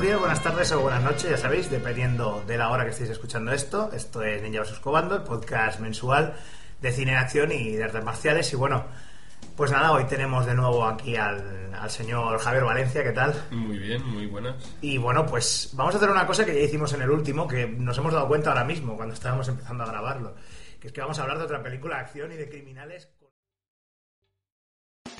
días, buenas tardes o buenas noches, ya sabéis, dependiendo de la hora que estéis escuchando esto. Esto es Ninja vs. Cobando, el podcast mensual de cine en acción y de artes marciales. Y bueno, pues nada, hoy tenemos de nuevo aquí al, al señor Javier Valencia, ¿qué tal? Muy bien, muy buenas. Y bueno, pues vamos a hacer una cosa que ya hicimos en el último, que nos hemos dado cuenta ahora mismo, cuando estábamos empezando a grabarlo, que es que vamos a hablar de otra película de acción y de criminales.